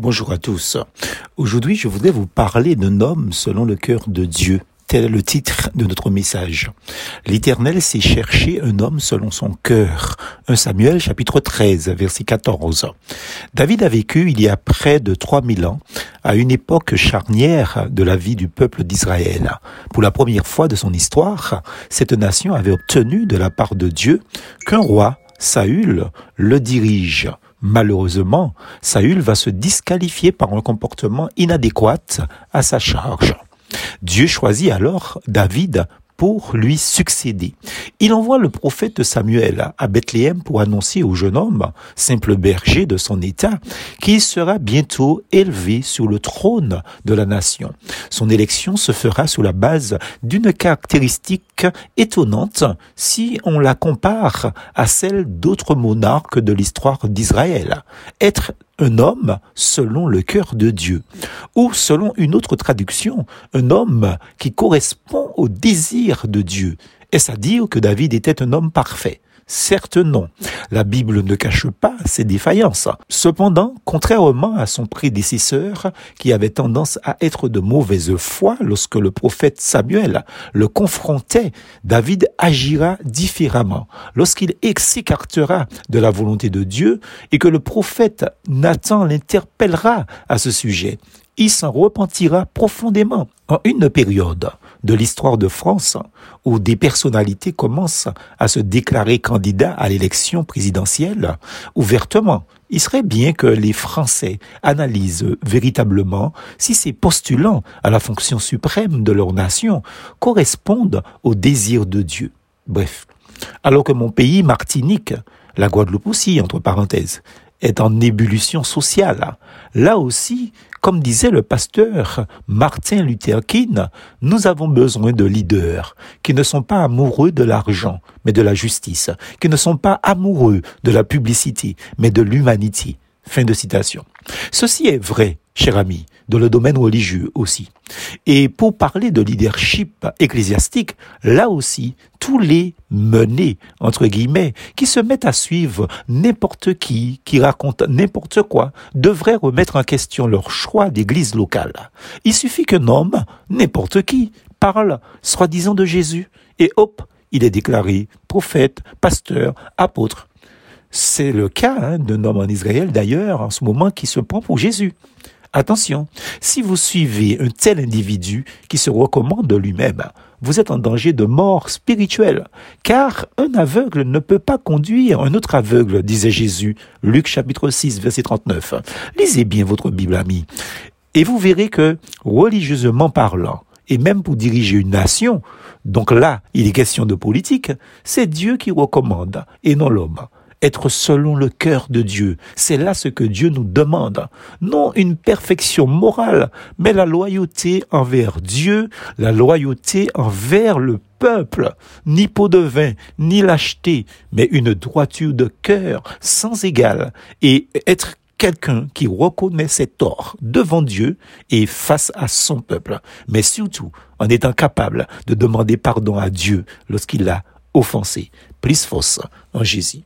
Bonjour à tous. Aujourd'hui, je voudrais vous parler d'un homme selon le cœur de Dieu. Tel est le titre de notre message. L'Éternel s'est cherché un homme selon son cœur. 1 Samuel chapitre 13 verset 14. David a vécu il y a près de 3000 ans à une époque charnière de la vie du peuple d'Israël. Pour la première fois de son histoire, cette nation avait obtenu de la part de Dieu qu'un roi, Saül, le dirige. Malheureusement, Saül va se disqualifier par un comportement inadéquat à sa charge. Dieu choisit alors David pour lui succéder. Il envoie le prophète Samuel à Bethléem pour annoncer au jeune homme, simple berger de son état, qu'il sera bientôt élevé sur le trône de la nation. Son élection se fera sous la base d'une caractéristique étonnante si on la compare à celle d'autres monarques de l'histoire d'Israël. Être un homme selon le cœur de Dieu. Ou selon une autre traduction, un homme qui correspond au désir de Dieu. Est-ce à dire que David était un homme parfait? Certes non. La Bible ne cache pas ses défaillances. Cependant, contrairement à son prédécesseur, qui avait tendance à être de mauvaise foi lorsque le prophète Samuel le confrontait, David agira différemment. Lorsqu'il s'écartera de la volonté de Dieu et que le prophète Nathan l'interpellera à ce sujet, il s'en repentira profondément. En une période de l'histoire de France où des personnalités commencent à se déclarer candidats à l'élection présidentielle ouvertement, il serait bien que les Français analysent véritablement si ces postulants à la fonction suprême de leur nation correspondent au désir de Dieu. Bref, alors que mon pays, Martinique, la Guadeloupe aussi, entre parenthèses, est en ébullition sociale. Là aussi, comme disait le pasteur Martin Luther King, nous avons besoin de leaders qui ne sont pas amoureux de l'argent, mais de la justice, qui ne sont pas amoureux de la publicité, mais de l'humanité. Fin de citation. Ceci est vrai, cher ami, dans le domaine religieux aussi. Et pour parler de leadership ecclésiastique, là aussi, tous les menés, entre guillemets, qui se mettent à suivre n'importe qui, qui raconte n'importe quoi, devraient remettre en question leur choix d'église locale. Il suffit qu'un homme, n'importe qui, parle, soi-disant de Jésus, et hop, il est déclaré prophète, pasteur, apôtre. C'est le cas hein, d'un homme en Israël d'ailleurs en ce moment qui se prend pour Jésus. Attention, si vous suivez un tel individu qui se recommande de lui-même, vous êtes en danger de mort spirituelle, car un aveugle ne peut pas conduire un autre aveugle, disait Jésus, Luc chapitre 6, verset 39. Lisez bien votre Bible, ami, et vous verrez que, religieusement parlant, et même pour diriger une nation, donc là, il est question de politique, c'est Dieu qui recommande, et non l'homme être selon le cœur de Dieu. C'est là ce que Dieu nous demande. Non une perfection morale, mais la loyauté envers Dieu, la loyauté envers le peuple, ni pot de vin, ni lâcheté, mais une droiture de cœur sans égal, et être quelqu'un qui reconnaît ses torts devant Dieu et face à son peuple, mais surtout en étant capable de demander pardon à Dieu lorsqu'il l'a offensé. Plus force en Jésus.